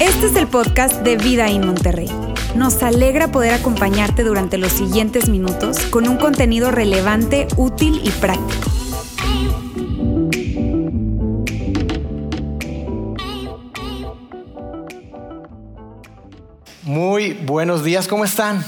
Este es el podcast de Vida en Monterrey. Nos alegra poder acompañarte durante los siguientes minutos con un contenido relevante, útil y práctico. Muy buenos días, ¿cómo están?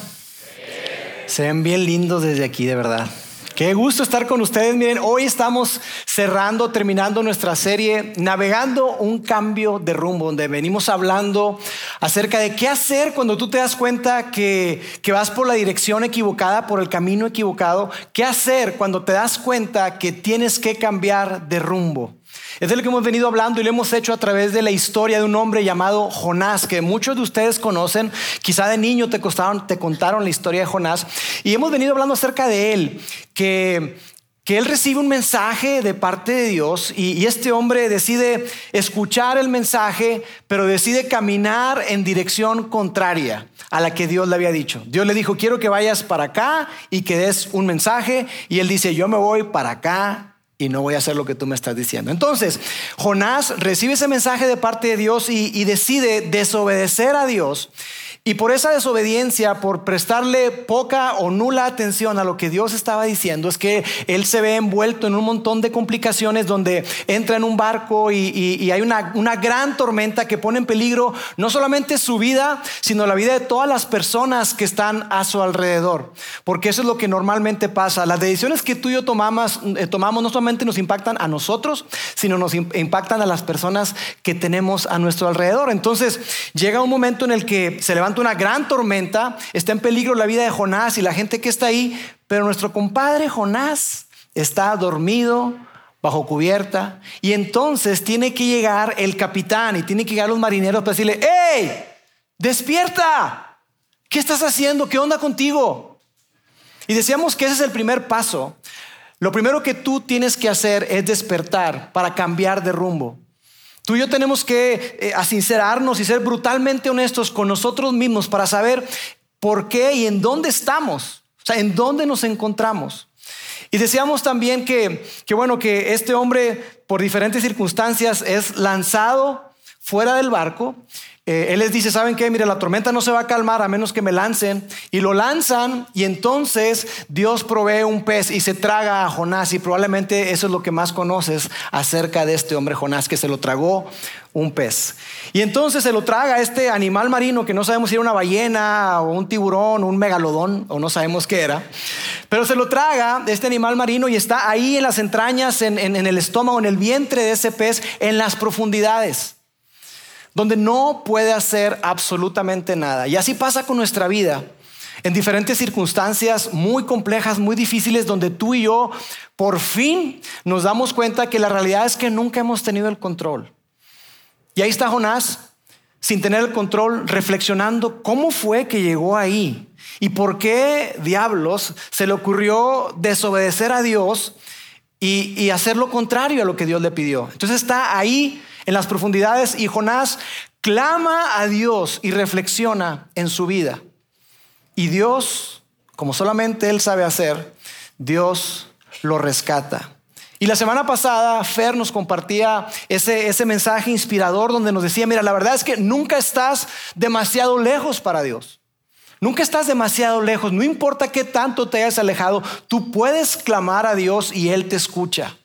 Se ven bien lindos desde aquí, de verdad. Qué gusto estar con ustedes. Miren, hoy estamos cerrando, terminando nuestra serie, navegando un cambio de rumbo, donde venimos hablando acerca de qué hacer cuando tú te das cuenta que, que vas por la dirección equivocada, por el camino equivocado. ¿Qué hacer cuando te das cuenta que tienes que cambiar de rumbo? Es de lo que hemos venido hablando y lo hemos hecho a través de la historia de un hombre llamado Jonás, que muchos de ustedes conocen, quizá de niño te, te contaron la historia de Jonás, y hemos venido hablando acerca de él, que, que él recibe un mensaje de parte de Dios y, y, este hombre decide escuchar el mensaje, pero decide caminar en dirección contraria a la que Dios le había dicho. Dios le dijo, quiero que vayas para acá y que des un mensaje, y él dice, yo me voy para acá y no voy a hacer lo que tú me estás diciendo. Entonces, Jonás recibe ese mensaje de parte de Dios y, decide desobedecer a Dios. Y por esa desobediencia, por prestarle poca o nula atención a lo que Dios estaba diciendo, es que él se ve envuelto en un montón de complicaciones donde entra en un barco y, hay una, una, gran tormenta que pone en peligro no solamente su vida, sino la vida de todas las personas que están a su alrededor. Porque eso es lo que normalmente pasa. Las decisiones que tú y yo tomamos, eh, tomamos no solamente nos impactan a nosotros, sino nos impactan a las personas que tenemos a nuestro alrededor. Entonces llega un momento en el que se levanta una gran tormenta, está en peligro la vida de Jonás y la gente que está ahí, pero nuestro compadre Jonás está dormido bajo cubierta y entonces tiene que llegar el capitán y tiene que llegar los marineros para decirle, ¡Hey! ¡Despierta! ¿Qué estás haciendo? ¿Qué onda contigo? Y decíamos que ese es el primer paso. Lo primero que tú tienes que hacer es despertar para cambiar de rumbo. Tú y yo tenemos que eh, asincerarnos y ser brutalmente honestos con nosotros mismos para saber por qué y en dónde estamos, o sea, en dónde nos encontramos. Y decíamos también que, que, bueno, que este hombre por diferentes circunstancias es lanzado fuera del barco eh, él les dice, ¿saben qué? Mire, la tormenta no se va a calmar a menos que me lancen. Y lo lanzan y entonces Dios provee un pez y se traga a Jonás. Y probablemente eso es lo que más conoces acerca de este hombre Jonás, que se lo tragó un pez. Y entonces se lo traga este animal marino que no sabemos si era una ballena o un tiburón o un megalodón o no sabemos qué era. Pero se lo traga este animal marino y está ahí en las entrañas, en, el estómago, en el vientre de ese pez, en las profundidades donde no puede hacer absolutamente nada. Y así pasa con nuestra vida, en diferentes circunstancias muy complejas, muy difíciles, donde tú y yo por fin nos damos cuenta que la realidad es que nunca hemos tenido el control. Y ahí está Jonás, sin tener el control, reflexionando cómo fue que llegó ahí y por qué diablos se le ocurrió desobedecer a Dios y, hacer lo contrario a lo que Dios le pidió. Entonces está ahí en las profundidades y Jonás clama a Dios y reflexiona en su vida. Y Dios, como solamente Él sabe hacer, Dios lo rescata. Y la semana pasada Fer nos compartía ese, ese mensaje inspirador donde nos decía, mira, la verdad es que nunca estás demasiado lejos para Dios. Nunca estás demasiado lejos, no importa qué tanto te hayas alejado, tú puedes clamar a Dios y Él te escucha.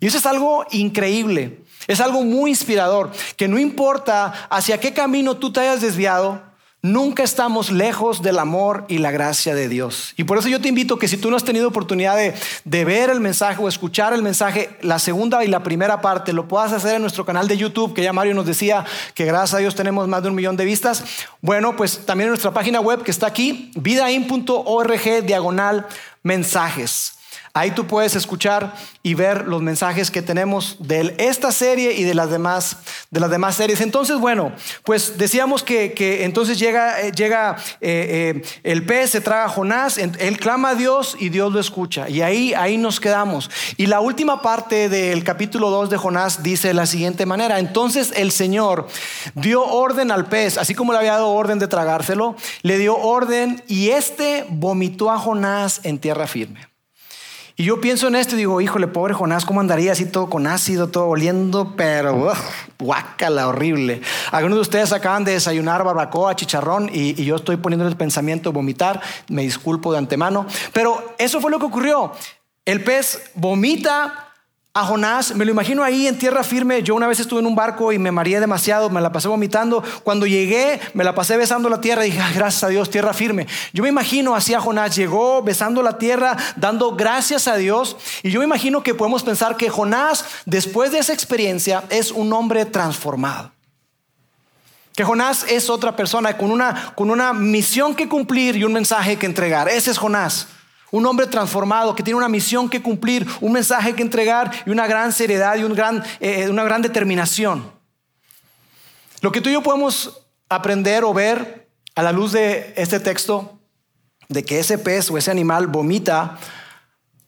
Y eso es algo increíble. Es algo muy inspirador, que no importa hacia qué camino tú te hayas desviado, nunca estamos lejos del amor y la gracia de Dios. Y por eso yo te invito que si tú no has tenido oportunidad de, de, ver el mensaje o escuchar el mensaje, la segunda y la primera parte, lo puedas hacer en nuestro canal de YouTube, que ya Mario nos decía que gracias a Dios tenemos más de un millón de vistas. Bueno, pues también en nuestra página web que está aquí, vidain.org diagonal mensajes. Ahí tú puedes escuchar y ver los mensajes que tenemos de esta serie y de las demás, de las demás series. Entonces, bueno, pues decíamos que, entonces llega, eh, llega eh, eh, el pez, se traga a Jonás, él clama a Dios y Dios lo escucha. Y ahí, ahí nos quedamos. Y la última parte del capítulo 2 de Jonás dice de la siguiente manera. Entonces el Señor dio orden al pez, así como le había dado orden de tragárselo, le dio orden y este vomitó a Jonás en tierra firme. Y yo pienso en esto y digo, híjole, pobre Jonás, ¿cómo andaría así todo con ácido, todo oliendo, pero guácala, horrible? Algunos de ustedes acaban de desayunar barbacoa, chicharrón y, y yo estoy poniendo el pensamiento de vomitar, me disculpo de antemano, pero eso fue lo que ocurrió. El pez vomita a Jonás, me lo imagino ahí en tierra firme. Yo una vez estuve en un barco y me mareé demasiado, me la pasé vomitando. Cuando llegué, me la pasé besando la tierra y dije, gracias a Dios, tierra firme. Yo me imagino así a Jonás, llegó besando la tierra, dando gracias a Dios. Y yo me imagino que podemos pensar que Jonás, después de esa experiencia, es un hombre transformado. Que Jonás es otra persona con una, con una misión que cumplir y un mensaje que entregar. Ese es Jonás. Un hombre transformado que tiene una misión que cumplir, un mensaje que entregar y una gran seriedad y gran, eh, una gran determinación. Lo que tú y yo podemos aprender o ver a la luz de este texto, de que ese pez o ese animal vomita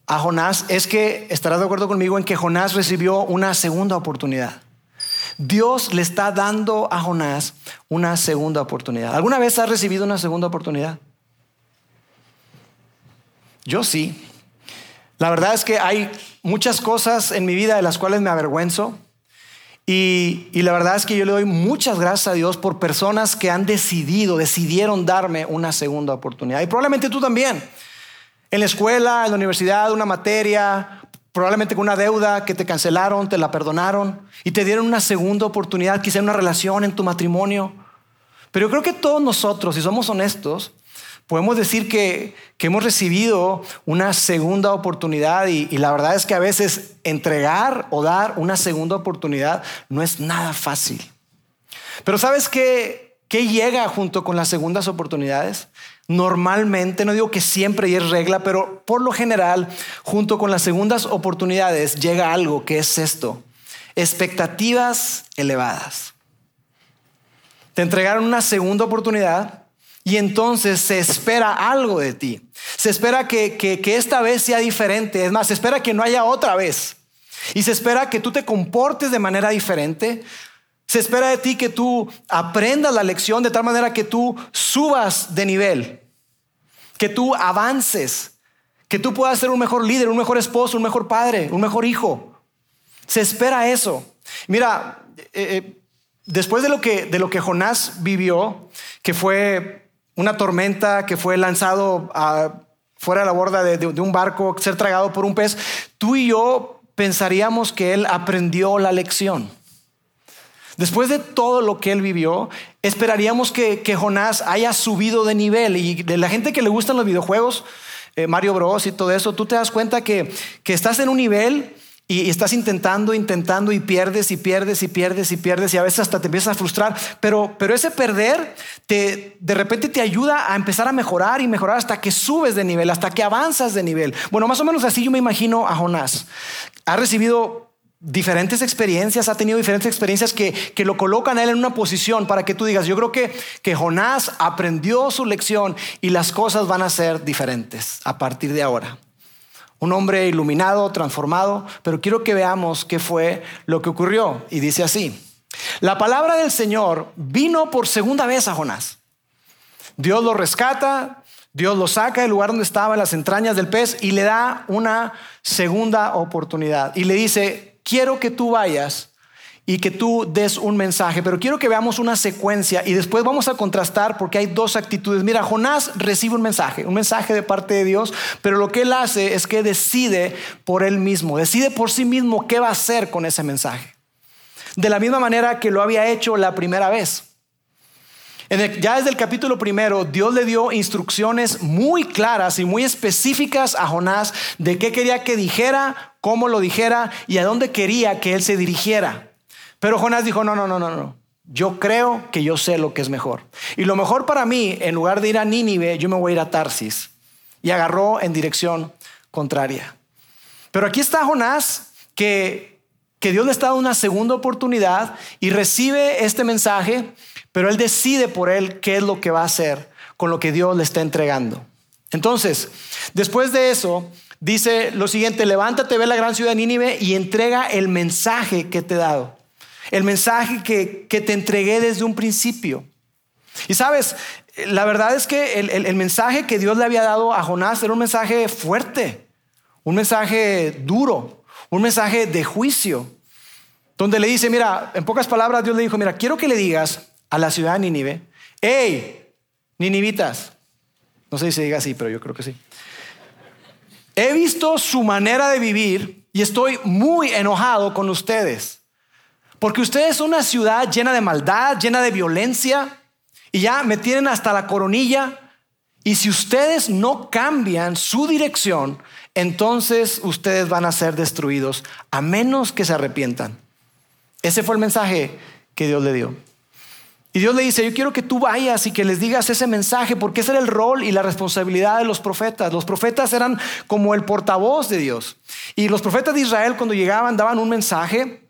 a Jonás, es que estarás de acuerdo conmigo en que Jonás recibió una segunda oportunidad. Dios le está dando a Jonás una segunda oportunidad. ¿Alguna vez has recibido una segunda oportunidad? Yo sí. La verdad es que hay muchas cosas en mi vida de las cuales me avergüenzo. Y, la verdad es que yo le doy muchas gracias a Dios por personas que han decidido, decidieron darme una segunda oportunidad. Y probablemente tú también. En la escuela, en la universidad, una materia, probablemente con una deuda que te cancelaron, te la perdonaron y te dieron una segunda oportunidad, quizá una relación, en tu matrimonio. Pero yo creo que todos nosotros, si somos honestos, podemos decir que, hemos recibido una segunda oportunidad y, la verdad es que a veces entregar o dar una segunda oportunidad no es nada fácil. Pero ¿sabes qué, qué llega junto con las segundas oportunidades? Normalmente, no digo que siempre y es regla, pero por lo general, junto con las segundas oportunidades llega algo que es esto, expectativas elevadas. Te entregaron una segunda oportunidad y entonces se espera algo de ti. Se espera que, que, esta vez sea diferente. Es más, se espera que no haya otra vez. Y se espera que tú te comportes de manera diferente. Se espera de ti que tú aprendas la lección de tal manera que tú subas de nivel. Que tú avances. Que tú puedas ser un mejor líder, un mejor esposo, un mejor padre, un mejor hijo. Se espera eso. Mira, eh, eh, después de lo, que, de lo que Jonás vivió, que fue una tormenta que fue lanzado fuera de la borda de, un barco, ser tragado por un pez, tú y yo pensaríamos que él aprendió la lección. Después de todo lo que él vivió, esperaríamos que, Jonás haya subido de nivel. Y de la gente que le gustan los videojuegos, eh, Mario Bros y todo eso, tú te das cuenta que, que estás en un nivel y, estás intentando, intentando y pierdes y pierdes y pierdes y pierdes y a veces hasta te empiezas a frustrar. Pero, pero ese perder te, de repente te ayuda a empezar a mejorar y mejorar hasta que subes de nivel, hasta que avanzas de nivel. Bueno, más o menos así yo me imagino a Jonás. Ha recibido diferentes experiencias, ha tenido diferentes experiencias que, que, lo colocan a él en una posición para que tú digas, yo creo que, que Jonás aprendió su lección y las cosas van a ser diferentes a partir de ahora un hombre iluminado, transformado, pero quiero que veamos qué fue lo que ocurrió. Y dice así, la palabra del Señor vino por segunda vez a Jonás. Dios lo rescata, Dios lo saca del lugar donde estaba, en las entrañas del pez, y le da una segunda oportunidad. Y le dice, quiero que tú vayas y que tú des un mensaje. Pero quiero que veamos una secuencia y después vamos a contrastar porque hay dos actitudes. Mira, Jonás recibe un mensaje, un mensaje de parte de Dios, pero lo que él hace es que decide por él mismo, decide por sí mismo qué va a hacer con ese mensaje. De la misma manera que lo había hecho la primera vez. ya desde el capítulo primero, Dios le dio instrucciones muy claras y muy específicas a Jonás de qué quería que dijera, cómo lo dijera y a dónde quería que él se dirigiera. Pero Jonás dijo, no, no, no, no, no. Yo creo que yo sé lo que es mejor. Y lo mejor para mí, en lugar de ir a Nínive, yo me voy a ir a Tarsis. Y agarró en dirección contraria. Pero aquí está Jonás, que, que Dios le está dando una segunda oportunidad y recibe este mensaje, pero él decide por él qué es lo que va a hacer con lo que Dios le está entregando. Entonces, después de eso, dice lo siguiente, levántate, ve la gran ciudad de Nínive y entrega el mensaje que te he dado el mensaje que, te entregué desde un principio. Y sabes, la verdad es que el, mensaje que Dios le había dado a Jonás era un mensaje fuerte, un mensaje duro, un mensaje de juicio, donde le dice, mira, en pocas palabras Dios le dijo, mira, quiero que le digas a la ciudad de Nínive, hey, Ninivitas, no sé si se diga así, pero yo creo que sí. He visto su manera de vivir y estoy muy enojado con ustedes. Porque ustedes son una ciudad llena de maldad, llena de violencia, y ya me tienen hasta la coronilla. Y si ustedes no cambian su dirección, entonces ustedes van a ser destruidos, a menos que se arrepientan. Ese fue el mensaje que Dios le dio. Y Dios le dice, yo quiero que tú vayas y que les digas ese mensaje, porque ese era el rol y la responsabilidad de los profetas. Los profetas eran como el portavoz de Dios. Y los profetas de Israel cuando llegaban daban un mensaje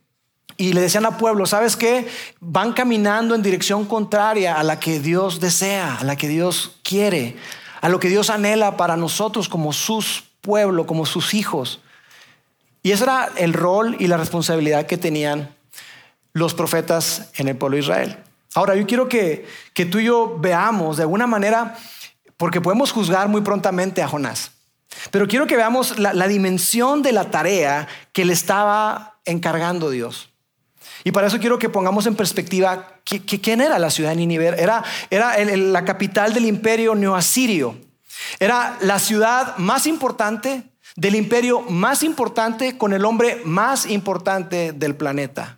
y le decían al pueblo, ¿sabes qué? Van caminando en dirección contraria a la que Dios desea, a la que Dios quiere, a lo que Dios anhela para nosotros como sus pueblo, como sus hijos. Y ese era el rol y la responsabilidad que tenían los profetas en el pueblo de Israel. Ahora, yo quiero que, que tú y yo veamos de alguna manera, porque podemos juzgar muy prontamente a Jonás, pero quiero que veamos la, dimensión de la tarea que le estaba encargando Dios. Y para eso quiero que pongamos en perspectiva quién era la ciudad de Nínive. Era, era la capital del imperio neoasirio. Era la ciudad más importante del imperio más importante con el hombre más importante del planeta.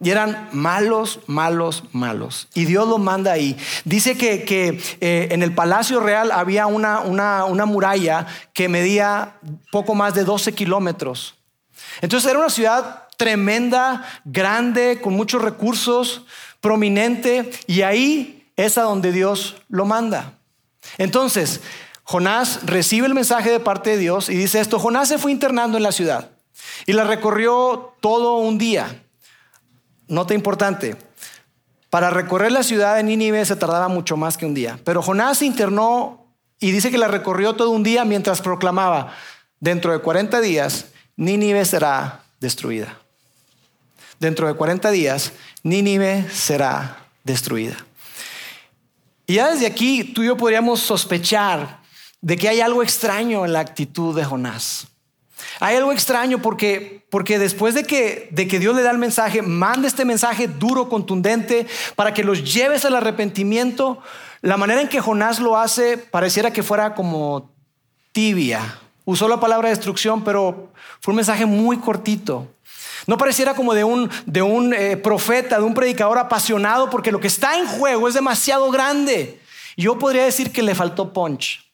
Y eran malos, malos, malos. Y Dios lo manda ahí. Dice que, eh, en el Palacio Real había una, una, muralla que medía poco más de 12 kilómetros. Entonces era una ciudad tremenda, grande, con muchos recursos, prominente. Y ahí es a donde Dios lo manda. Entonces, Jonás recibe el mensaje de parte de Dios y dice esto, Jonás se fue internando en la ciudad y la recorrió todo un día. Nota importante, para recorrer la ciudad de Nínive se tardaba mucho más que un día, pero Jonás se internó y dice que la recorrió todo un día mientras proclamaba, dentro de 40 días Nínive será destruida. Dentro de 40 días Nínive será destruida. Y ya desde aquí tú y yo podríamos sospechar de que hay algo extraño en la actitud de Jonás. Hay algo extraño porque, porque después de que, de que Dios le da el mensaje, manda este mensaje duro, contundente, para que los lleves al arrepentimiento, la manera en que Jonás lo hace pareciera que fuera como tibia. Usó la palabra destrucción, pero fue un mensaje muy cortito. No pareciera como de un, de un eh, profeta, de un predicador apasionado, porque lo que está en juego es demasiado grande. Yo podría decir que le faltó punch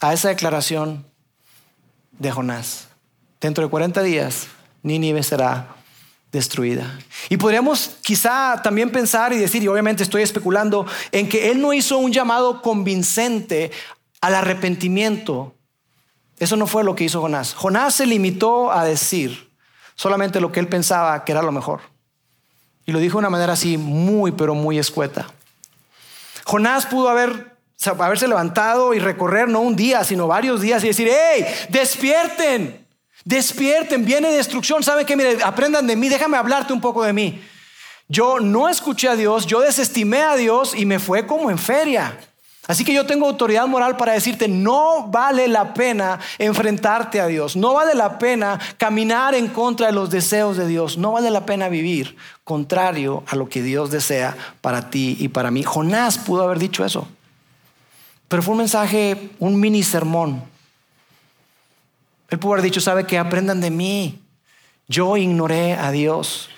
a esa declaración de Jonás. Dentro de 40 días, Nínive será destruida. Y podríamos quizá también pensar y decir, y obviamente estoy especulando, en que él no hizo un llamado convincente al arrepentimiento. Eso no fue lo que hizo Jonás. Jonás se limitó a decir solamente lo que él pensaba que era lo mejor. Y lo dijo de una manera así muy, pero muy escueta. Jonás pudo haber haberse levantado y recorrer no un día, sino varios días y decir, hey, despierten, despierten, viene destrucción, ¿saben qué? Mire, aprendan de mí, déjame hablarte un poco de mí. Yo no escuché a Dios, yo desestimé a Dios y me fue como en feria. Así que yo tengo autoridad moral para decirte, no vale la pena enfrentarte a Dios, no vale la pena caminar en contra de los deseos de Dios, no vale la pena vivir contrario a lo que Dios desea para ti y para mí. Jonás pudo haber dicho eso. Pero fue un mensaje, un mini sermón. Él pudo haber dicho, sabe que aprendan de mí. Yo ignoré a Dios.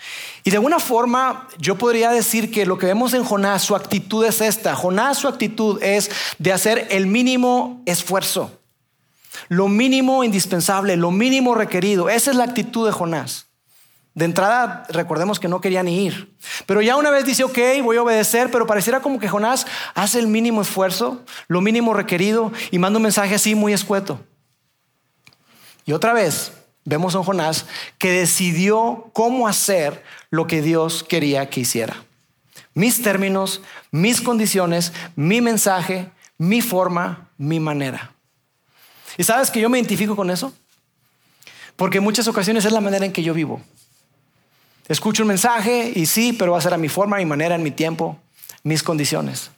Y de alguna forma yo podría decir que lo que vemos en Jonás, su actitud es esta. Jonás, su actitud es de hacer el mínimo esfuerzo. Lo mínimo indispensable, lo mínimo requerido. Esa es la actitud de Jonás. De entrada, recordemos que no quería ni ir. Pero ya una vez dice, ok, voy a obedecer, pero pareciera como que Jonás hace el mínimo esfuerzo, lo mínimo requerido, y manda un mensaje así muy escueto. Y otra vez, vemos a Jonás que decidió cómo hacer lo que Dios quería que hiciera. Mis términos, mis condiciones, mi mensaje, mi forma, mi manera. ¿Y sabes que yo me identifico con eso? Porque en muchas ocasiones es la manera en que yo vivo. Escucho un mensaje y sí, pero va a ser a mi forma, a mi manera, en mi tiempo, mis condiciones.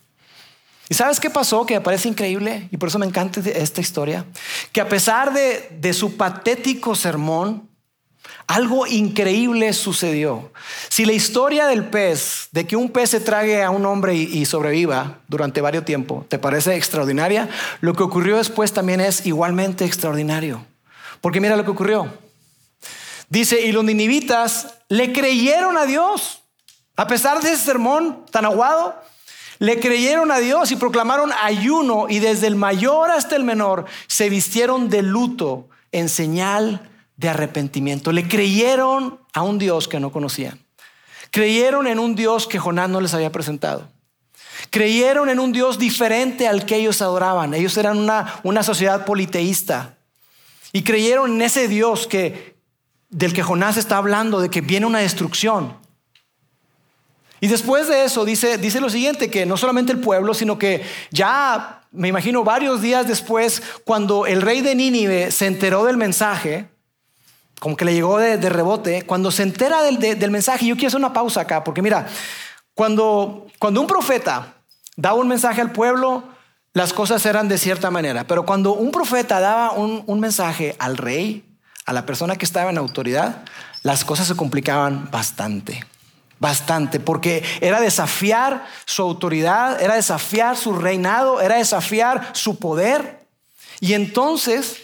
¿Y sabes qué pasó? Que me parece increíble y por eso me encanta esta historia. Que a pesar de, de su patético sermón, algo increíble sucedió. Si la historia del pez, de que un pez se trague a un hombre y, sobreviva durante varios tiempos, te parece extraordinaria, lo que ocurrió después también es igualmente extraordinario. Porque mira lo que ocurrió. Dice, y los ninivitas le creyeron a Dios. A pesar de ese sermón tan aguado, le creyeron a Dios y proclamaron ayuno y desde el mayor hasta el menor se vistieron de luto en señal de arrepentimiento. Le creyeron a un Dios que no conocían. Creyeron en un Dios que Jonás no les había presentado. Creyeron en un Dios diferente al que ellos adoraban. Ellos eran una, una sociedad politeísta. Y creyeron en ese Dios que, del que Jonás está hablando, de que viene una destrucción. Y después de eso dice, dice lo siguiente, que no solamente el pueblo, sino que ya, me imagino, varios días después, cuando el rey de Nínive se enteró del mensaje, como que le llegó de, rebote, cuando se entera del, mensaje, yo quiero hacer una pausa acá, porque mira, cuando, cuando un profeta daba un mensaje al pueblo, las cosas eran de cierta manera, pero cuando un profeta daba un, un mensaje al rey, a la persona que estaba en autoridad, las cosas se complicaban bastante bastante, porque era desafiar su autoridad, era desafiar su reinado, era desafiar su poder. Y entonces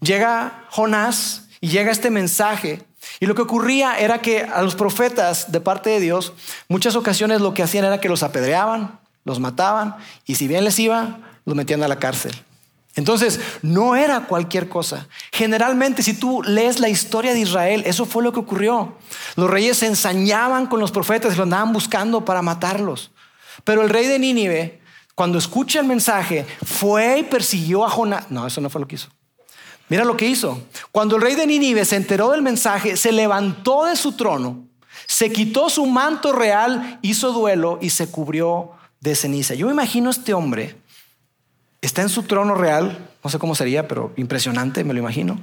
llega Jonás y llega este mensaje. Y lo que ocurría era que a los profetas de parte de Dios, muchas ocasiones lo que hacían era que los apedreaban, los mataban, y si bien les iba, los metían a la cárcel. Entonces, no era cualquier cosa. Generalmente, si tú lees la historia de Israel, eso fue lo que ocurrió. Los reyes se ensañaban con los profetas y lo andaban buscando para matarlos. Pero el rey de Nínive, cuando escucha el mensaje, fue y persiguió a Jonás. No, eso no fue lo que hizo. Mira lo que hizo. Cuando el rey de Nínive se enteró del mensaje, se levantó de su trono, se quitó su manto real, hizo duelo y se cubrió de ceniza. Yo me imagino este hombre, está en su trono real, no sé cómo sería, pero impresionante, me lo imagino,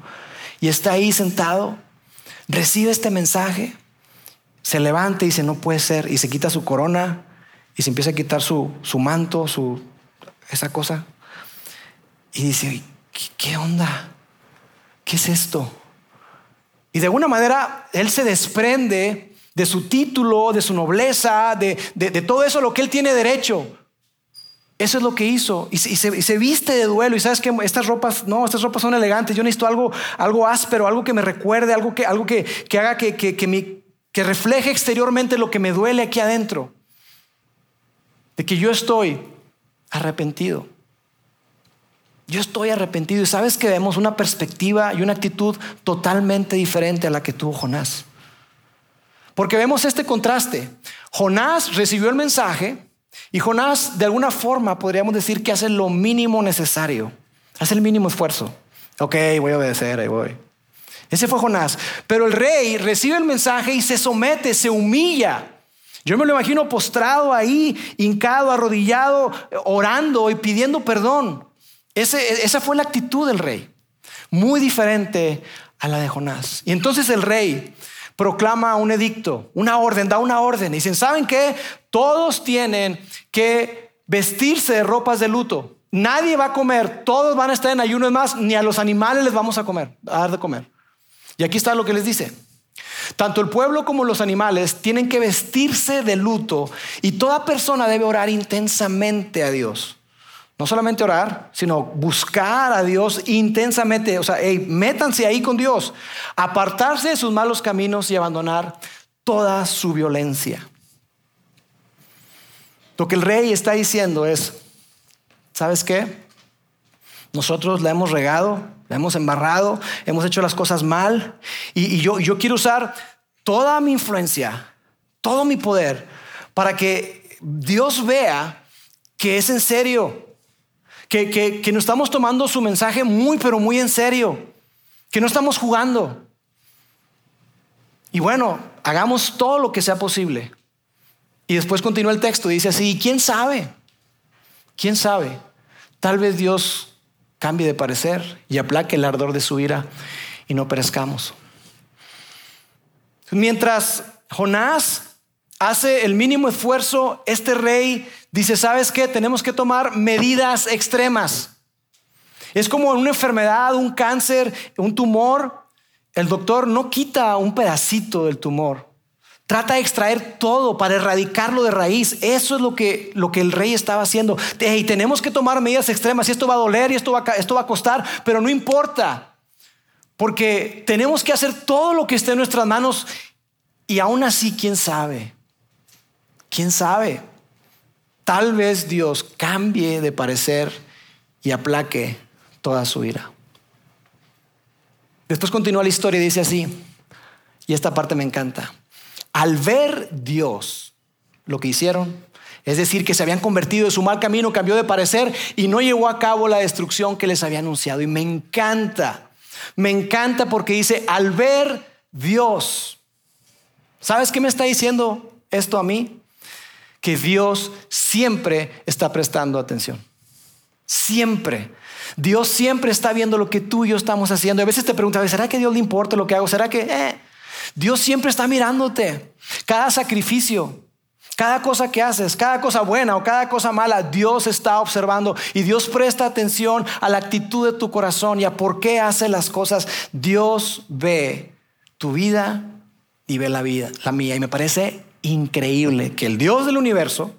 y está ahí sentado, recibe este mensaje, se levanta y dice, no puede ser, y se quita su corona y se empieza a quitar su, manto, su, esa cosa, y dice, qué onda? ¿Qué es esto? Y de alguna manera él se desprende de su título, de su nobleza, de, todo eso lo que él tiene derecho. Eso es lo que hizo. Y se, viste de duelo. Y sabes que estas ropas, no, estas ropas son elegantes. Yo necesito algo, algo áspero, algo que me recuerde, algo que, algo que, haga que, que refleje exteriormente lo que me duele aquí adentro. De que yo estoy arrepentido. Yo estoy arrepentido y sabes que vemos una perspectiva y una actitud totalmente diferente a la que tuvo Jonás. Porque vemos este contraste. Jonás recibió el mensaje y Jonás de alguna forma podríamos decir que hace lo mínimo necesario, hace el mínimo esfuerzo. Ok, voy a obedecer, ahí voy. Ese fue Jonás. Pero el rey recibe el mensaje y se somete, se humilla. Yo me lo imagino postrado ahí, hincado, arrodillado, orando y pidiendo perdón esa fue la actitud del rey, muy diferente a la de Jonás. Y entonces el rey proclama un edicto, una orden, da una orden. Y dicen, ¿saben qué? Todos tienen que vestirse de ropas de luto. Nadie va a comer, todos van a estar en ayuno. más, ni a los animales les vamos a comer, a dar de comer. Y aquí está lo que les dice. Tanto el pueblo como los animales tienen que vestirse de luto y toda persona debe orar intensamente a Dios. No solamente orar, sino buscar a Dios intensamente. O sea, métanse ahí con Dios. Apartarse de sus malos caminos y abandonar toda su violencia. Lo que el rey está diciendo es, ¿sabes qué? Nosotros la hemos regado, la hemos embarrado, hemos hecho las cosas mal y, yo, yo quiero usar toda mi influencia, todo mi poder para que Dios vea que es en serio, que, que, no estamos tomando su mensaje muy, pero muy en serio, que no estamos jugando. Y bueno, hagamos todo lo que sea posible. Y después continúa el texto, dice así, ¿quién sabe? ¿Quién sabe? Tal vez Dios cambie de parecer y aplaque el ardor de su ira y no perezcamos. Mientras Jonás hace el mínimo esfuerzo, este rey dice, ¿sabes qué? Tenemos que tomar medidas extremas. Es como una enfermedad, un cáncer, un tumor. El doctor no quita un pedacito del tumor. Trata de extraer todo para erradicarlo de raíz. Eso es lo que, lo que el rey estaba haciendo. Y tenemos que tomar medidas extremas. Y esto va a doler y esto va, esto va a costar, pero no importa. Porque tenemos que hacer todo lo que esté en nuestras manos. Y aún así, ¿quién sabe? ¿Quién sabe? Tal vez Dios cambie de parecer y aplaque toda su ira. Después continúa la historia y dice así, y esta parte me encanta. Al ver Dios lo que hicieron, es decir, que se habían convertido de su mal camino, cambió de parecer y no llevó a cabo la destrucción que les había anunciado. Y me encanta, me encanta porque dice, al ver Dios, ¿sabes qué me está diciendo esto a mí? Que Dios siempre está prestando atención. Siempre. Dios siempre está viendo lo que tú y yo estamos haciendo. A veces te preguntas, ¿será que Dios le importa lo que hago? ¿Será que... Eh? Dios siempre está mirándote. Cada sacrificio, cada cosa que haces, cada cosa buena o cada cosa mala, Dios está observando y Dios presta atención a la actitud de tu corazón y a por qué hace las cosas. Dios ve tu vida y ve la vida, la mía. Y me parece increíble que el Dios del universo,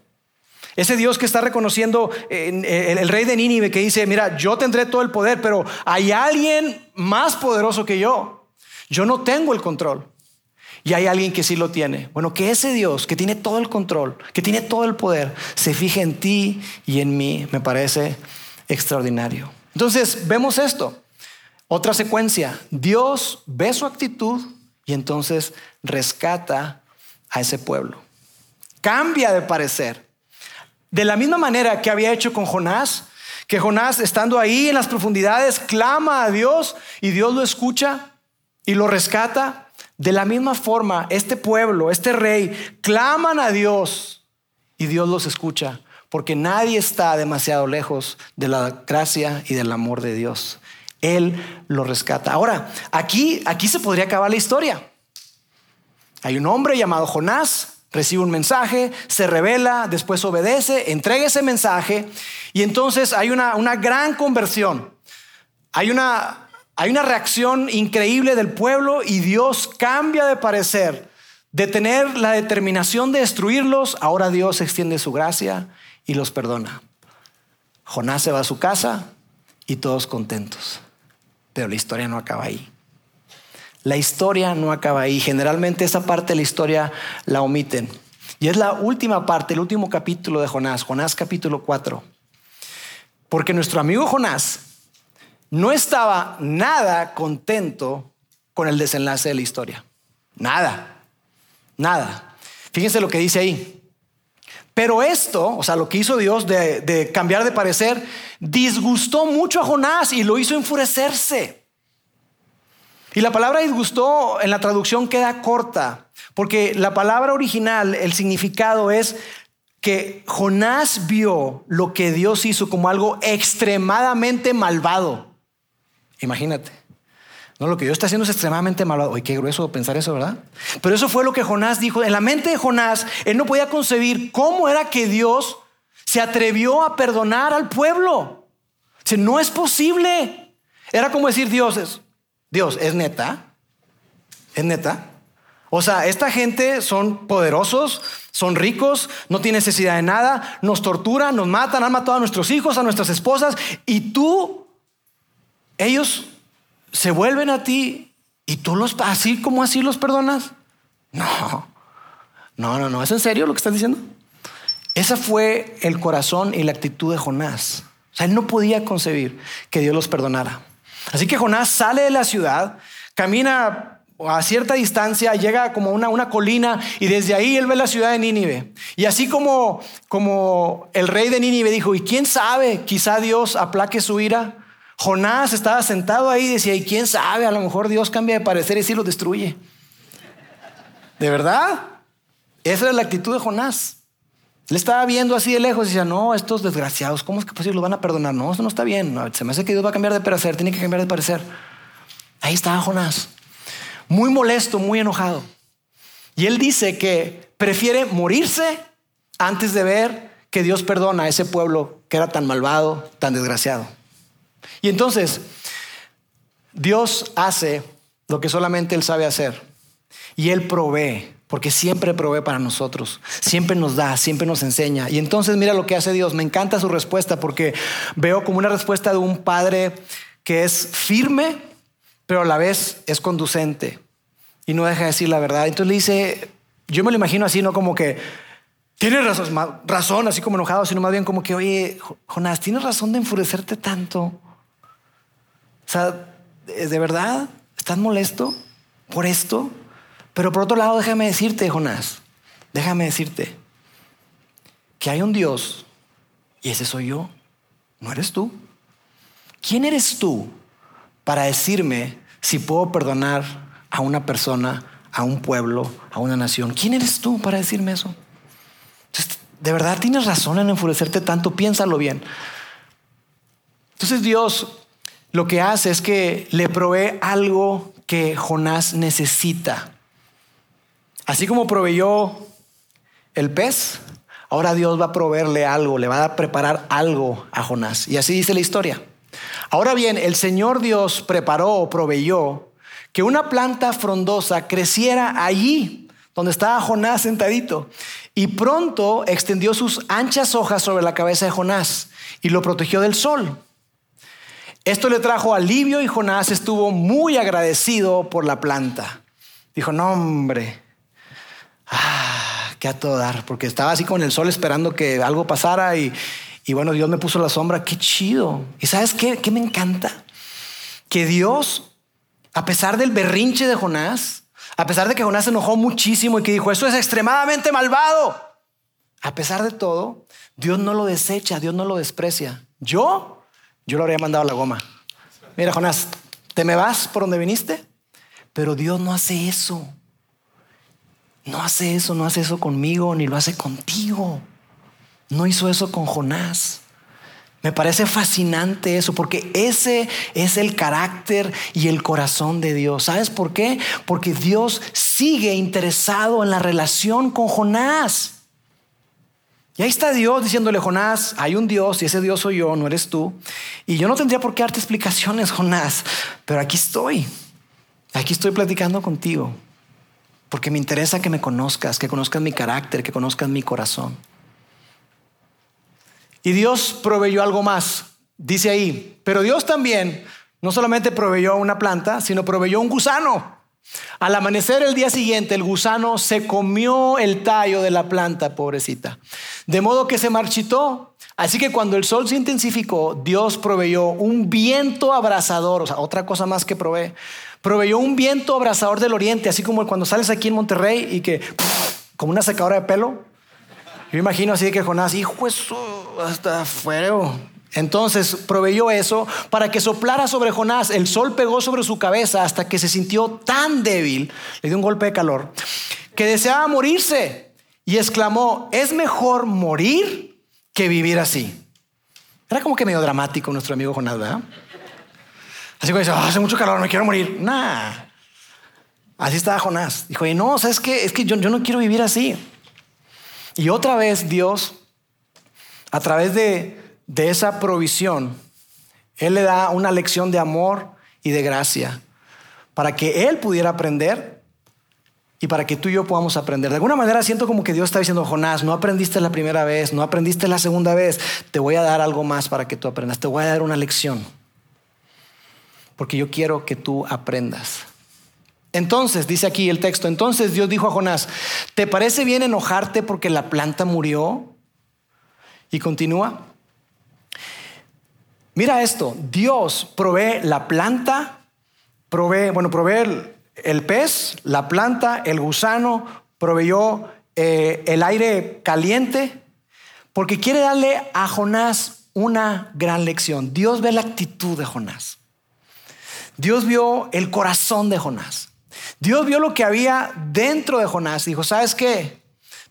ese Dios que está reconociendo eh, el rey de Nínive que dice, mira, yo tendré todo el poder, pero hay alguien más poderoso que yo. Yo no tengo el control. Y hay alguien que sí lo tiene. Bueno, que ese Dios que tiene todo el control, que tiene todo el poder, se fije en ti y en mí, me parece extraordinario. Entonces, vemos esto. Otra secuencia. Dios ve su actitud y entonces rescata a ese pueblo. Cambia de parecer. De la misma manera que había hecho con Jonás, que Jonás estando ahí en las profundidades clama a Dios y Dios lo escucha y lo rescata. De la misma forma, este pueblo, este rey, claman a Dios y Dios los escucha, porque nadie está demasiado lejos de la gracia y del amor de Dios. Él lo rescata. Ahora, aquí, aquí se podría acabar la historia. Hay un hombre llamado Jonás recibe un mensaje, se revela, después obedece, entrega ese mensaje y entonces hay una, una gran conversión. Hay una, hay una reacción increíble del pueblo y Dios cambia de parecer. De tener la determinación de destruirlos, ahora Dios extiende su gracia y los perdona. Jonás se va a su casa y todos contentos. Pero la historia no acaba ahí. La historia no acaba ahí. Generalmente esa parte de la historia la omiten. Y es la última parte, el último capítulo de Jonás, Jonás capítulo 4. Porque nuestro amigo Jonás no estaba nada contento con el desenlace de la historia. Nada, nada. Fíjense lo que dice ahí. Pero esto, o sea, lo que hizo Dios de, de cambiar de parecer, disgustó mucho a Jonás y lo hizo enfurecerse. Y la palabra disgustó en la traducción queda corta, porque la palabra original, el significado es que Jonás vio lo que Dios hizo como algo extremadamente malvado. Imagínate. No, lo que Dios está haciendo es extremadamente malvado. Oye, qué grueso pensar eso, ¿verdad? Pero eso fue lo que Jonás dijo. En la mente de Jonás, él no podía concebir cómo era que Dios se atrevió a perdonar al pueblo. O no es posible. Era como decir, Dios, Dios, ¿es neta? ¿Es neta? O sea, esta gente son poderosos, son ricos, no tienen necesidad de nada, nos torturan, nos matan, han matado a nuestros hijos, a nuestras esposas, y tú, ellos se vuelven a ti y tú los, así como así los perdonas. No, no, no, no, ¿es en serio lo que estás diciendo? Ese fue el corazón y la actitud de Jonás. O sea, él no podía concebir que Dios los perdonara. Así que Jonás sale de la ciudad, camina a cierta distancia, llega como una, una colina y desde ahí él ve la ciudad de Nínive. Y así como, como el rey de Nínive dijo, y quién sabe, quizá Dios aplaque su ira. Jonás estaba sentado ahí y decía, y quién sabe, a lo mejor Dios cambia de parecer y sí lo destruye. ¿De verdad? Esa era la actitud de Jonás. Le estaba viendo así de lejos y decía, no, estos desgraciados, ¿cómo es que posible? Lo van a perdonar. No, eso no está bien. se me hace que Dios va a cambiar de parecer, tiene que cambiar de parecer. Ahí estaba Jonás, muy molesto, muy enojado. Y él dice que prefiere morirse antes de ver que Dios perdona a ese pueblo que era tan malvado, tan desgraciado. Y entonces, Dios hace lo que solamente Él sabe hacer. Y Él provee, porque siempre provee para nosotros, siempre nos da, siempre nos enseña. Y entonces mira lo que hace Dios. Me encanta su respuesta porque veo como una respuesta de un padre que es firme, pero a la vez es conducente y no deja de decir la verdad. Entonces le dice, yo me lo imagino así, no como que tienes razón, razón, así como enojado, sino más bien como que, oye, Jonás, tienes razón de enfurecerte tanto. O sea, ¿de verdad? ¿Estás molesto por esto? Pero por otro lado, déjame decirte, Jonás, déjame decirte que hay un Dios y ese soy yo, no eres tú. ¿Quién eres tú para decirme si puedo perdonar a una persona, a un pueblo, a una nación? ¿Quién eres tú para decirme eso? de verdad tienes razón en enfurecerte tanto, piénsalo bien. Entonces Dios lo que hace es que le provee algo que Jonás necesita. Así como proveyó el pez, ahora Dios va a proveerle algo, le va a preparar algo a Jonás. Y así dice la historia. Ahora bien, el Señor Dios preparó o proveyó que una planta frondosa creciera allí donde estaba Jonás sentadito. Y pronto extendió sus anchas hojas sobre la cabeza de Jonás y lo protegió del sol. Esto le trajo alivio y Jonás estuvo muy agradecido por la planta. Dijo, no hombre, ah, qué a todo dar, porque estaba así con el sol esperando que algo pasara y, bueno, Dios me puso la sombra, qué chido. ¿Y sabes qué, me encanta? Que Dios, a pesar del berrinche de Jonás, a pesar de que Jonás se enojó muchísimo y que dijo, eso es extremadamente malvado, a pesar de todo, Dios no lo desecha, Dios no lo desprecia. Yo, yo lo habría mandado a la goma. Mira, Jonás, ¿te me vas por donde viniste? Pero Dios no hace eso. No hace eso, no hace eso conmigo, ni lo hace contigo. No hizo eso con Jonás. Me parece fascinante eso, porque ese es el carácter y el corazón de Dios. ¿Sabes por qué? Porque Dios sigue interesado en la relación con Jonás. Y ahí está Dios diciéndole, Jonás, hay un Dios y ese Dios soy yo, no eres tú. Y yo no tendría por qué darte explicaciones, Jonás, pero aquí estoy. Aquí estoy platicando contigo porque me interesa que me conozcas, que conozcas mi carácter, que conozcas mi corazón. Y Dios proveyó algo más, dice ahí, pero Dios también no solamente proveyó una planta, sino proveyó un gusano. Al amanecer el día siguiente, el gusano se comió el tallo de la planta, pobrecita. De modo que se marchitó. Así que cuando el sol se intensificó, Dios proveyó un viento abrasador, o sea, otra cosa más que provee, proveyó un viento abrasador del oriente, así como cuando sales aquí en Monterrey y que, como una secadora de pelo. Yo imagino así de que Jonás, hijo, eso hasta fuego. Entonces proveyó eso para que soplara sobre Jonás. El sol pegó sobre su cabeza hasta que se sintió tan débil, le dio un golpe de calor, que deseaba morirse y exclamó, es mejor morir que vivir así. Era como que medio dramático nuestro amigo Jonás, ¿verdad? Así que dice, ah, hace mucho calor, me quiero morir. Nah. Así estaba Jonás. Dijo, no, ¿sabes qué? Es que yo, yo no quiero vivir así. Y otra vez Dios, a través de, de esa provisión, Él le da una lección de amor y de gracia para que Él pudiera aprender y para que tú y yo podamos aprender. De alguna manera siento como que Dios está diciendo, Jonás, no aprendiste la primera vez, no aprendiste la segunda vez, te voy a dar algo más para que tú aprendas, te voy a dar una lección porque yo quiero que tú aprendas. Entonces, dice aquí el texto, entonces Dios dijo a Jonás, ¿te parece bien enojarte porque la planta murió? Y continúa. Mira esto, Dios provee la planta, provee, bueno, provee el, pez, la planta, el gusano, proveyó eh, el aire caliente, porque quiere darle a Jonás una gran lección. Dios ve la actitud de Jonás. Dios vio el corazón de Jonás. Dios vio lo que había dentro de Jonás. Dijo, ¿sabes qué?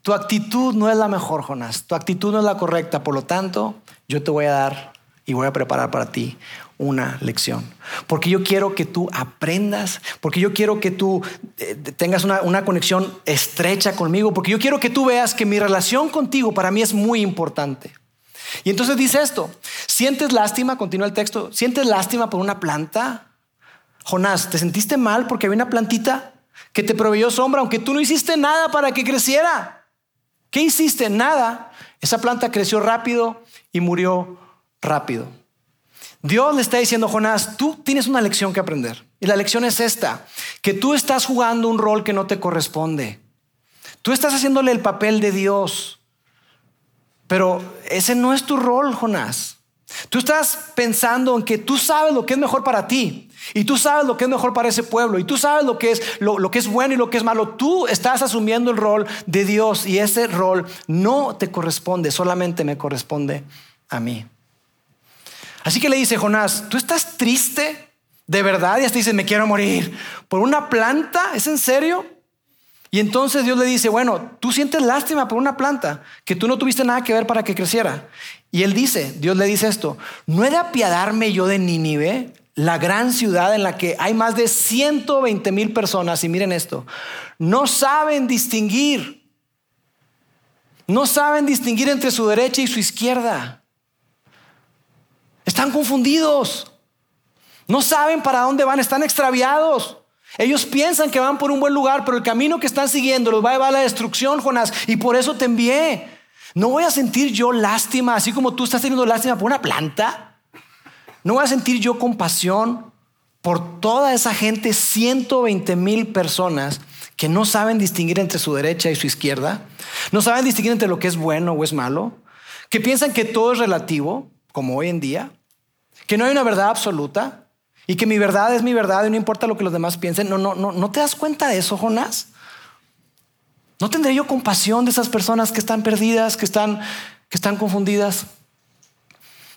Tu actitud no es la mejor, Jonás. Tu actitud no es la correcta. Por lo tanto, yo te voy a dar y voy a preparar para ti una lección. Porque yo quiero que tú aprendas, porque yo quiero que tú eh, tengas una, conexión estrecha conmigo, porque yo quiero que tú veas que mi relación contigo para mí es muy importante. Y entonces dice esto, ¿sientes lástima? Continúa el texto, ¿sientes lástima por una planta? Jonás, ¿te sentiste mal porque había una plantita que te proveyó sombra, aunque tú no hiciste nada para que creciera? ¿Qué hiciste? Nada. Esa planta creció rápido y murió rápido. Dios le está diciendo, Jonás, tú tienes una lección que aprender. Y la lección es esta, que tú estás jugando un rol que no te corresponde. Tú estás haciéndole el papel de Dios. Pero ese no es tu rol, Jonás. Tú estás pensando en que tú sabes lo que es mejor para ti. Y tú sabes lo que es mejor para ese pueblo. Y tú sabes lo que es, lo, que es bueno y lo que es malo. Tú estás asumiendo el rol de Dios. Y ese rol no te corresponde. Solamente me corresponde a mí. Así que le dice Jonás, ¿tú estás triste de verdad? Y hasta dice, me quiero morir. ¿Por una planta? ¿Es en serio? Y entonces Dios le dice, bueno, tú sientes lástima por una planta que tú no tuviste nada que ver para que creciera. Y él dice, Dios le dice esto, ¿no he de apiadarme yo de Nínive, la gran ciudad en la que hay más de 120 mil personas? Y miren esto, no saben distinguir, no saben distinguir entre su derecha y su izquierda. Están confundidos. No saben para dónde van, están extraviados. Ellos piensan que van por un buen lugar, pero el camino que están siguiendo los va a llevar a la destrucción, Jonás. Y por eso te envié. No voy a sentir yo lástima, así como tú estás teniendo lástima por una planta. No voy a sentir yo compasión por toda esa gente, 120 mil personas que no saben distinguir entre su derecha y su izquierda. No saben distinguir entre lo que es bueno o es malo. Que piensan que todo es relativo como hoy en día, que no hay una verdad absoluta y que mi verdad es mi verdad y no importa lo que los demás piensen. No, no, no, ¿no te das cuenta de eso, Jonás? ¿No tendré yo compasión de esas personas que están perdidas, que están, que están confundidas?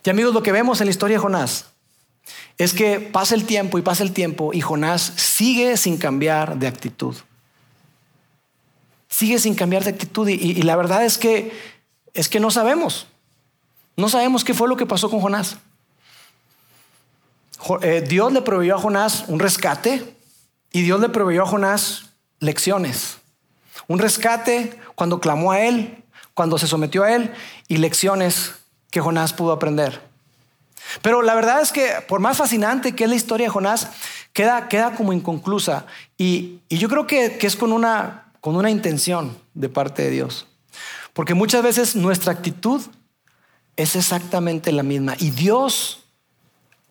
Y amigos, lo que vemos en la historia de Jonás es que pasa el tiempo y pasa el tiempo y Jonás sigue sin cambiar de actitud. Sigue sin cambiar de actitud y, la verdad es que es que no sabemos. No sabemos qué fue lo que pasó con Jonás. Eh, Dios le proveyó a Jonás un rescate y Dios le proveyó a Jonás lecciones. Un rescate cuando clamó a él, cuando se sometió a él y lecciones que Jonás pudo aprender. Pero la verdad es que por más fascinante que es la historia de Jonás, queda, queda como inconclusa. Y, yo creo que, que es con una, con una intención de parte de Dios. Porque muchas veces nuestra actitud es exactamente la misma. Y Dios,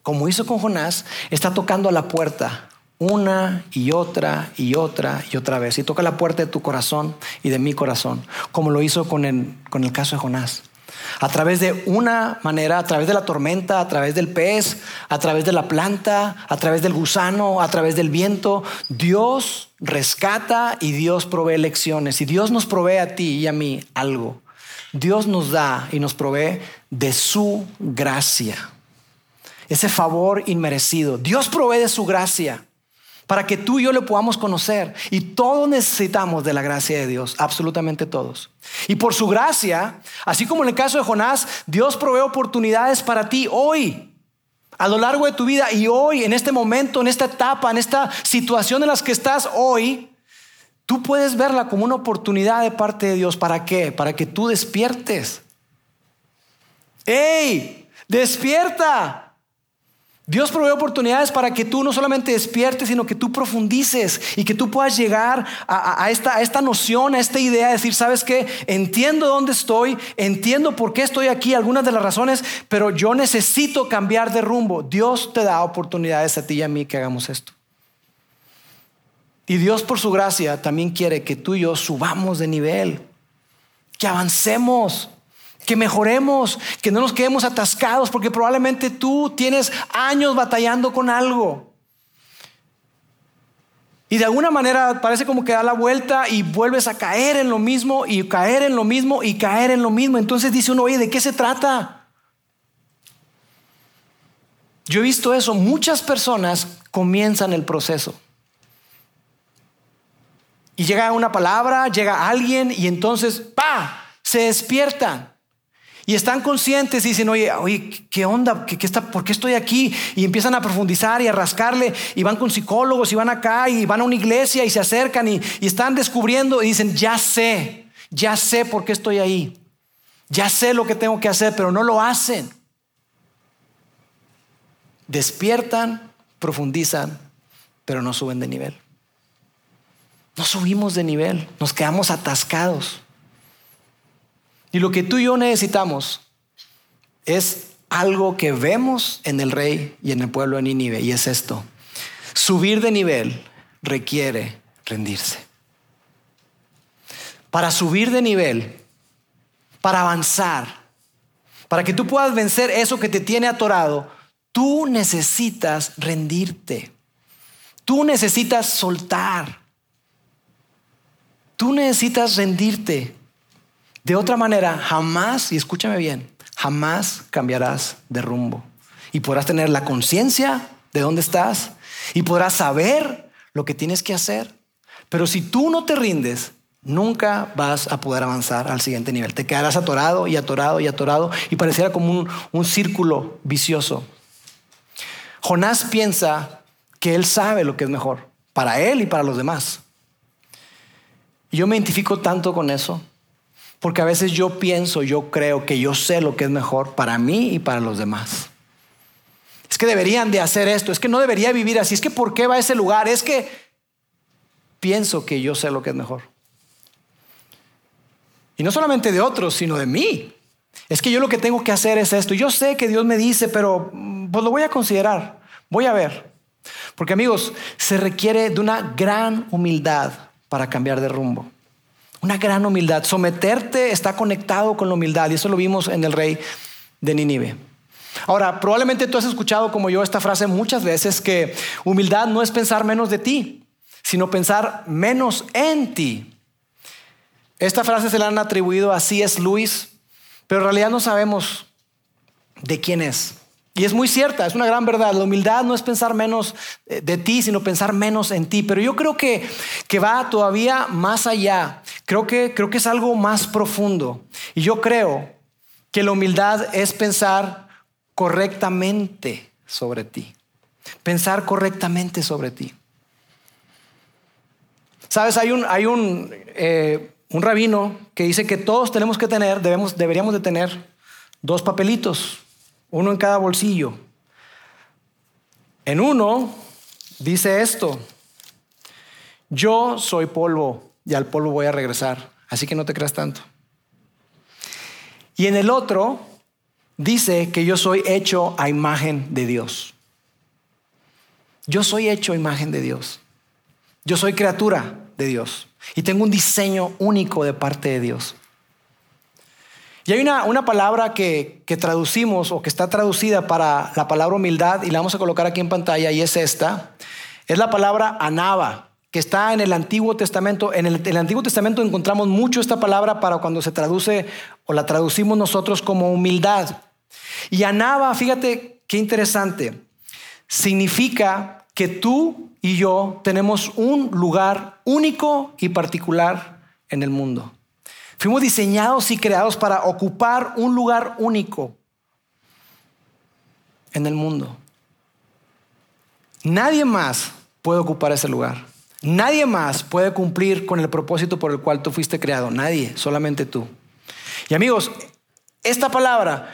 como hizo con Jonás, está tocando a la puerta una y otra y otra y otra vez. Y toca la puerta de tu corazón y de mi corazón, como lo hizo con el, con el caso de Jonás. A través de una manera, a través de la tormenta, a través del pez, a través de la planta, a través del gusano, a través del viento, Dios rescata y Dios provee lecciones. Y Dios nos provee a ti y a mí algo. Dios nos da y nos provee de su gracia. Ese favor inmerecido. Dios provee de su gracia para que tú y yo le podamos conocer. Y todos necesitamos de la gracia de Dios, absolutamente todos. Y por su gracia, así como en el caso de Jonás, Dios provee oportunidades para ti hoy, a lo largo de tu vida y hoy, en este momento, en esta etapa, en esta situación en la que estás hoy, Tú puedes verla como una oportunidad de parte de Dios. ¿Para qué? Para que tú despiertes. ¡Ey! ¡Despierta! Dios provee oportunidades para que tú no solamente despiertes, sino que tú profundices y que tú puedas llegar a, esta, noción, a esta idea de decir, ¿sabes qué? Entiendo dónde estoy, entiendo por qué estoy aquí, algunas de las razones, pero yo necesito cambiar de rumbo. Dios te da oportunidades a ti y a mí que hagamos esto. Y Dios por su gracia también quiere que tú y yo subamos de nivel, que avancemos, que mejoremos, que no nos quedemos atascados, porque probablemente tú tienes años batallando con algo. Y de alguna manera parece como que da la vuelta y vuelves a caer en lo mismo y caer en lo mismo y caer en lo mismo. Entonces dice uno, oye, ¿de qué se trata? Yo he visto eso. Muchas personas comienzan el proceso. Y llega una palabra, llega alguien y entonces, ¡pa! Se despiertan. Y están conscientes y dicen, oye, oye, ¿qué onda? ¿Qué, está, ¿Por qué estoy aquí? Y empiezan a profundizar y a rascarle y van con psicólogos y van acá y van a una iglesia y se acercan y, y están descubriendo y dicen, ya sé, ya sé por qué estoy ahí. Ya sé lo que tengo que hacer, pero no lo hacen. Despiertan, profundizan, pero no suben de nivel. No subimos de nivel, nos quedamos atascados. Y lo que tú y yo necesitamos es algo que vemos en el rey y en el pueblo de Nínive, y es esto. Subir de nivel requiere rendirse. Para subir de nivel, para avanzar, para que tú puedas vencer eso que te tiene atorado, tú necesitas rendirte. Tú necesitas soltar. Tú necesitas rendirte. De otra manera, jamás, y escúchame bien, jamás cambiarás de rumbo. Y podrás tener la conciencia de dónde estás y podrás saber lo que tienes que hacer. Pero si tú no te rindes, nunca vas a poder avanzar al siguiente nivel. Te quedarás atorado y atorado y atorado y pareciera como un, un círculo vicioso. Jonás piensa que él sabe lo que es mejor para él y para los demás. Y yo me identifico tanto con eso. Porque a veces yo pienso, yo creo que yo sé lo que es mejor para mí y para los demás. Es que deberían de hacer esto, es que no debería vivir así, es que ¿por qué va a ese lugar? Es que pienso que yo sé lo que es mejor. Y no solamente de otros, sino de mí. Es que yo lo que tengo que hacer es esto. Yo sé que Dios me dice, pero mm, pues lo voy a considerar, voy a ver. Porque amigos, se requiere de una gran humildad para cambiar de rumbo. Una gran humildad. Someterte está conectado con la humildad y eso lo vimos en el rey de Nínive. Ahora, probablemente tú has escuchado como yo esta frase muchas veces que humildad no es pensar menos de ti, sino pensar menos en ti. Esta frase se la han atribuido a C.S. Lewis, pero en realidad no sabemos de quién es. Y es muy cierta, es una gran verdad. La humildad no es pensar menos eh, de ti, sino pensar menos en ti. Pero yo creo que, que va todavía más allá. Creo que, creo que es algo más profundo. Y yo creo que la humildad es pensar correctamente sobre ti. Pensar correctamente sobre ti. Sabes, hay un, hay un, eh, un rabino que dice que todos tenemos que tener, debemos, deberíamos de tener dos papelitos uno en cada bolsillo. En uno dice esto, yo soy polvo y al polvo voy a regresar, así que no te creas tanto. Y en el otro dice que yo soy hecho a imagen de Dios. Yo soy hecho a imagen de Dios. Yo soy criatura de Dios y tengo un diseño único de parte de Dios. Y hay una, palabra que, traducimos o que está traducida para la palabra humildad y la vamos a colocar aquí en pantalla y es esta. Es la palabra anaba, que está en el Antiguo Testamento. En el, en el, Antiguo Testamento encontramos mucho esta palabra para cuando se traduce o la traducimos nosotros como humildad. Y anaba, fíjate qué interesante, significa que tú y yo tenemos un lugar único y particular en el mundo. Fuimos diseñados y creados para ocupar un lugar único en el mundo. Nadie más puede ocupar ese lugar. Nadie más puede cumplir con el propósito por el cual tú fuiste creado. Nadie, solamente tú. Y amigos, esta palabra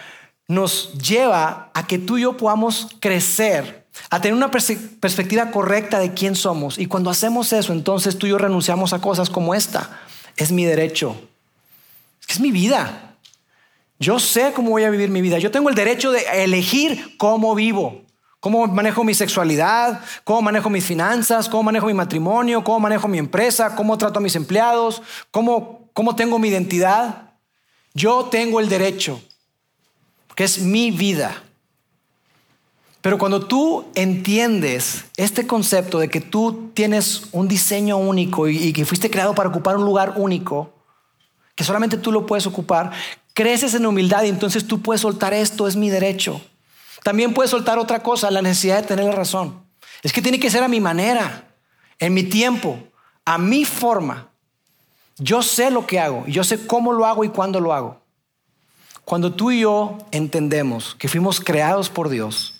nos lleva a que tú y yo podamos crecer, a tener una perspectiva correcta de quién somos. Y cuando hacemos eso, entonces tú y yo renunciamos a cosas como esta. Es mi derecho, es mi vida. Yo sé cómo voy a vivir mi vida. Yo tengo el derecho de elegir cómo vivo. Cómo manejo mi sexualidad, cómo manejo mis finanzas, cómo manejo mi matrimonio, cómo manejo mi empresa, cómo trato a mis empleados, cómo, cómo tengo mi identidad. Yo tengo el derecho, que es mi vida. Pero cuando tú entiendes este concepto de que tú tienes un diseño único y, que fuiste creado para ocupar un lugar único, que solamente tú lo puedes ocupar, creces en humildad y entonces tú puedes soltar esto, es mi derecho. También puedes soltar otra cosa, la necesidad de tener la razón. Es que tiene que ser a mi manera, en mi tiempo, a mi forma. Yo sé lo que hago, yo sé cómo lo hago y cuándo lo hago. Cuando tú y yo entendemos que fuimos creados por Dios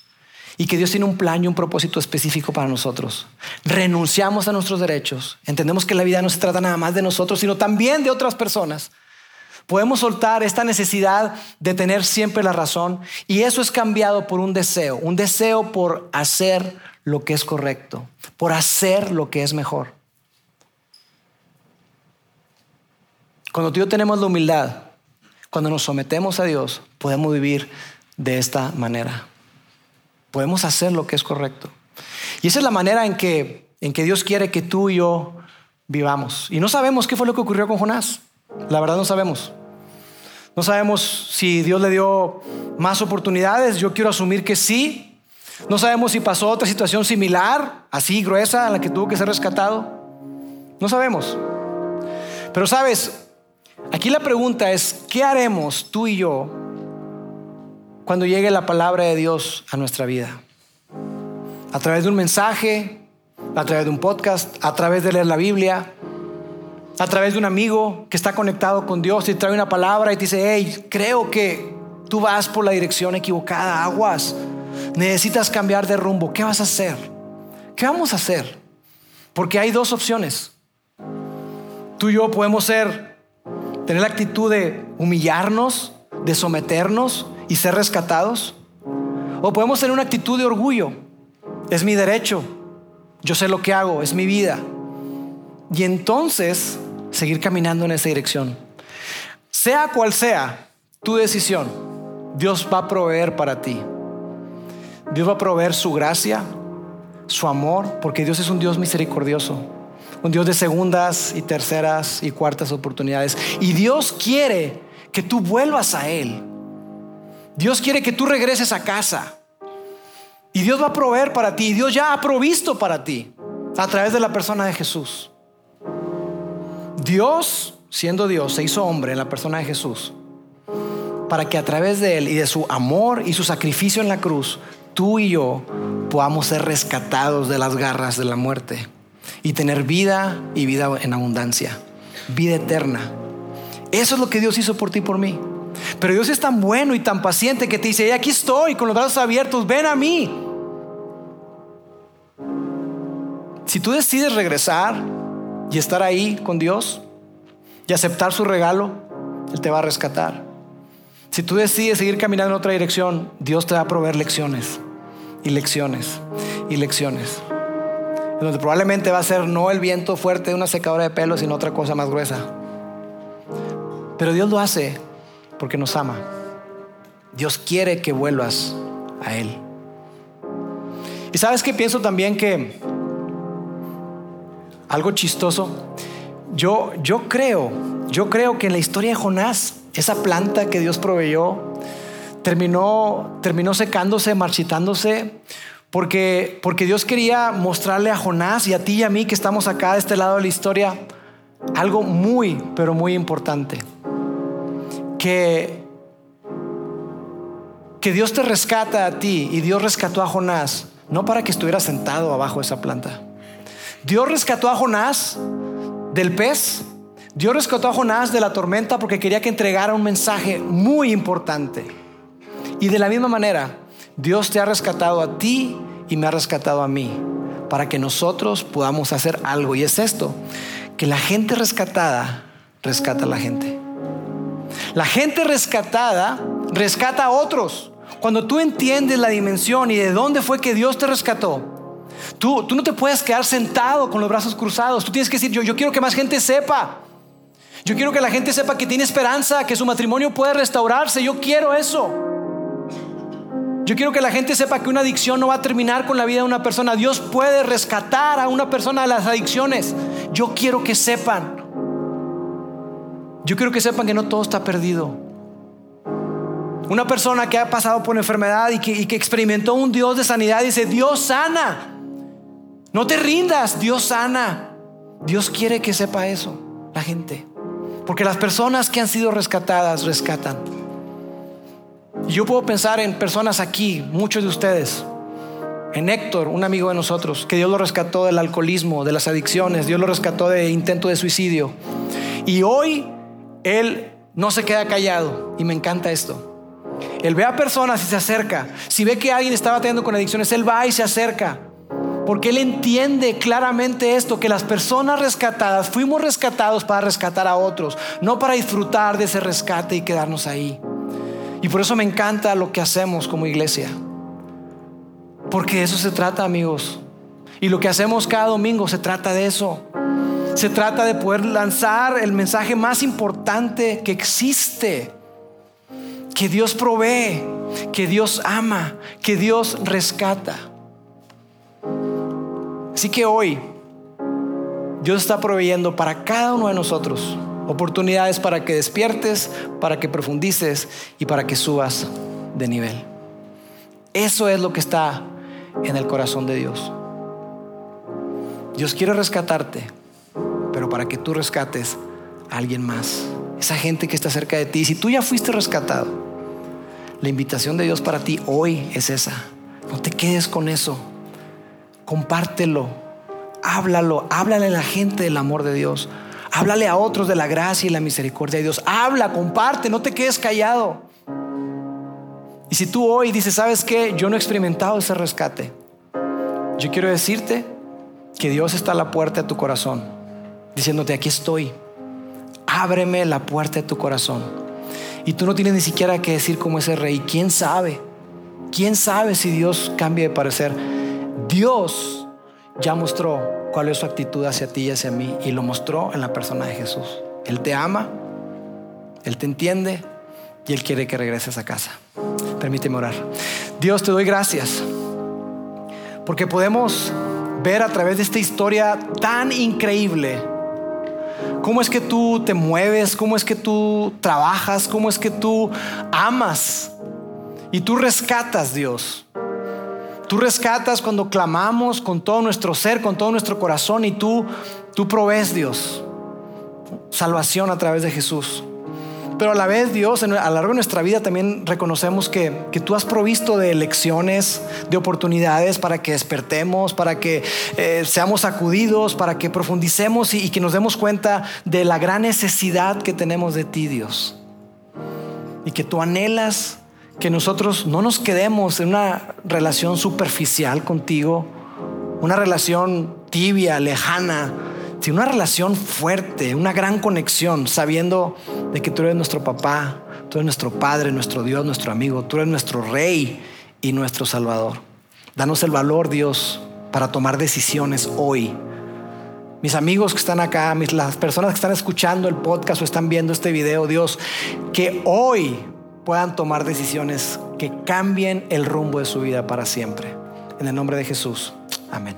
y que Dios tiene un plan y un propósito específico para nosotros, renunciamos a nuestros derechos, entendemos que la vida no se trata nada más de nosotros, sino también de otras personas. Podemos soltar esta necesidad de tener siempre la razón y eso es cambiado por un deseo, un deseo por hacer lo que es correcto, por hacer lo que es mejor. Cuando tú y yo tenemos la humildad, cuando nos sometemos a Dios, podemos vivir de esta manera. Podemos hacer lo que es correcto. Y esa es la manera en que, en que Dios quiere que tú y yo vivamos. Y no sabemos qué fue lo que ocurrió con Jonás. La verdad no sabemos. No sabemos si Dios le dio más oportunidades. Yo quiero asumir que sí. No sabemos si pasó otra situación similar, así gruesa, en la que tuvo que ser rescatado. No sabemos. Pero sabes, Aquí la pregunta es, ¿qué haremos tú y yo cuando llegue la palabra de Dios a nuestra vida? A través de un mensaje, a través de un podcast, a través de leer la Biblia, a través de un amigo que está conectado con Dios y trae una palabra y te dice, hey, creo que tú vas por la dirección equivocada, aguas, necesitas cambiar de rumbo, ¿qué vas a hacer? ¿Qué vamos a hacer? Porque hay dos opciones. Tú y yo podemos ser tener la actitud de humillarnos, de someternos y ser rescatados. O podemos tener una actitud de orgullo. Es mi derecho. Yo sé lo que hago, es mi vida. Y entonces seguir caminando en esa dirección. Sea cual sea tu decisión, Dios va a proveer para ti. Dios va a proveer su gracia, su amor, porque Dios es un Dios misericordioso un Dios de segundas y terceras y cuartas oportunidades. Y Dios quiere que tú vuelvas a Él. Dios quiere que tú regreses a casa. Y Dios va a proveer para ti. Dios ya ha provisto para ti a través de la persona de Jesús. Dios, siendo Dios, se hizo hombre en la persona de Jesús para que a través de Él y de su amor y su sacrificio en la cruz, tú y yo podamos ser rescatados de las garras de la muerte y tener vida y vida en abundancia, vida eterna. Eso es lo que Dios hizo por ti y por mí. Pero Dios es tan bueno y tan paciente que te dice, aquí estoy con los brazos abiertos, ven a mí. Si tú decides regresar y estar ahí con Dios y aceptar su regalo, Él te va a rescatar. Si tú decides seguir caminando en otra dirección, Dios te va a proveer lecciones y lecciones y lecciones donde probablemente va a ser no el viento fuerte de una secadora de pelo, sino otra cosa más gruesa. Pero Dios lo hace porque nos ama. Dios quiere que vuelvas a Él. Y sabes que pienso también que algo chistoso, yo, yo creo, yo creo que en la historia de Jonás, esa planta que Dios proveyó, terminó, terminó secándose, marchitándose, porque, porque Dios quería mostrarle a Jonás y a ti y a mí que estamos acá de este lado de la historia algo muy, pero muy importante. Que, que Dios te rescata a ti y Dios rescató a Jonás, no para que estuviera sentado abajo de esa planta. Dios rescató a Jonás del pez. Dios rescató a Jonás de la tormenta porque quería que entregara un mensaje muy importante. Y de la misma manera, Dios te ha rescatado a ti y me ha rescatado a mí para que nosotros podamos hacer algo. Y es esto, que la gente rescatada rescata a la gente. La gente rescatada rescata a otros. Cuando tú entiendes la dimensión y de dónde fue que Dios te rescató, tú, tú no te puedes quedar sentado con los brazos cruzados. Tú tienes que decir, yo, yo quiero que más gente sepa. Yo quiero que la gente sepa que tiene esperanza, que su matrimonio puede restaurarse. Yo quiero eso. Yo quiero que la gente sepa que una adicción no va a terminar con la vida de una persona. Dios puede rescatar a una persona de las adicciones. Yo quiero que sepan. Yo quiero que sepan que no todo está perdido. Una persona que ha pasado por enfermedad y que, experimentó un Dios de sanidad dice, Dios sana. No te rindas, Dios sana. Dios quiere que sepa eso, la gente. Porque las personas que han sido rescatadas rescatan. Yo puedo pensar en personas aquí, muchos de ustedes, en Héctor, un amigo de nosotros, que Dios lo rescató del alcoholismo, de las adicciones, Dios lo rescató de intento de suicidio. Y hoy él no se queda callado. Y me encanta esto. Él ve a personas y se acerca. Si ve que alguien está batallando con adicciones, Él va y se acerca. Porque Él entiende claramente esto, que las personas rescatadas fuimos rescatados para rescatar a otros, no para disfrutar de ese rescate y quedarnos ahí. Y por eso me encanta lo que hacemos como iglesia. Porque de eso se trata, amigos. Y lo que hacemos cada domingo se trata de eso. Se trata de poder lanzar el mensaje más importante que existe. Que Dios provee, que Dios ama, que Dios rescata. Así que hoy Dios está proveyendo para cada uno de nosotros oportunidades para que despiertes, para que profundices y para que subas de nivel. Eso es lo que está en el corazón de Dios. Dios quiere rescatarte, pero para que tú rescates a alguien más, esa gente que está cerca de ti. Si tú ya fuiste rescatado, la invitación de Dios para ti hoy es esa. No te quedes con eso. Compártelo. Háblalo. Háblale a la gente del amor de Dios. Háblale a otros de la gracia y la misericordia de Dios. Habla, comparte, no te quedes callado. Y si tú hoy dices, ¿sabes qué? Yo no he experimentado ese rescate. Yo quiero decirte que Dios está a la puerta de tu corazón, diciéndote, aquí estoy. Ábreme la puerta de tu corazón. Y tú no tienes ni siquiera que decir como ese rey. ¿Quién sabe? ¿Quién sabe si Dios cambia de parecer? Dios ya mostró cuál es su actitud hacia ti y hacia mí y lo mostró en la persona de Jesús. Él te ama, Él te entiende y Él quiere que regreses a casa. Permíteme orar. Dios, te doy gracias porque podemos ver a través de esta historia tan increíble cómo es que tú te mueves, cómo es que tú trabajas, cómo es que tú amas y tú rescatas, Dios. Tú rescatas cuando clamamos con todo nuestro ser, con todo nuestro corazón y tú, tú provees, Dios, salvación a través de Jesús. Pero a la vez, Dios, a lo largo de nuestra vida también reconocemos que, tú has provisto de lecciones, de oportunidades para que despertemos, para que eh, seamos sacudidos, para que profundicemos y, y que nos demos cuenta de la gran necesidad que tenemos de ti, Dios. Y que tú anhelas que nosotros no nos quedemos en una relación superficial contigo, una relación tibia, lejana, una relación fuerte, una gran conexión, sabiendo de que tú eres nuestro papá, tú eres nuestro padre, nuestro Dios, nuestro amigo, tú eres nuestro rey y nuestro salvador. Danos el valor, Dios, para tomar decisiones hoy. Mis amigos que están acá, las personas que están escuchando el podcast o están viendo este video, Dios, que hoy puedan tomar decisiones que cambien el rumbo de su vida para siempre. En el nombre de Jesús. Amén.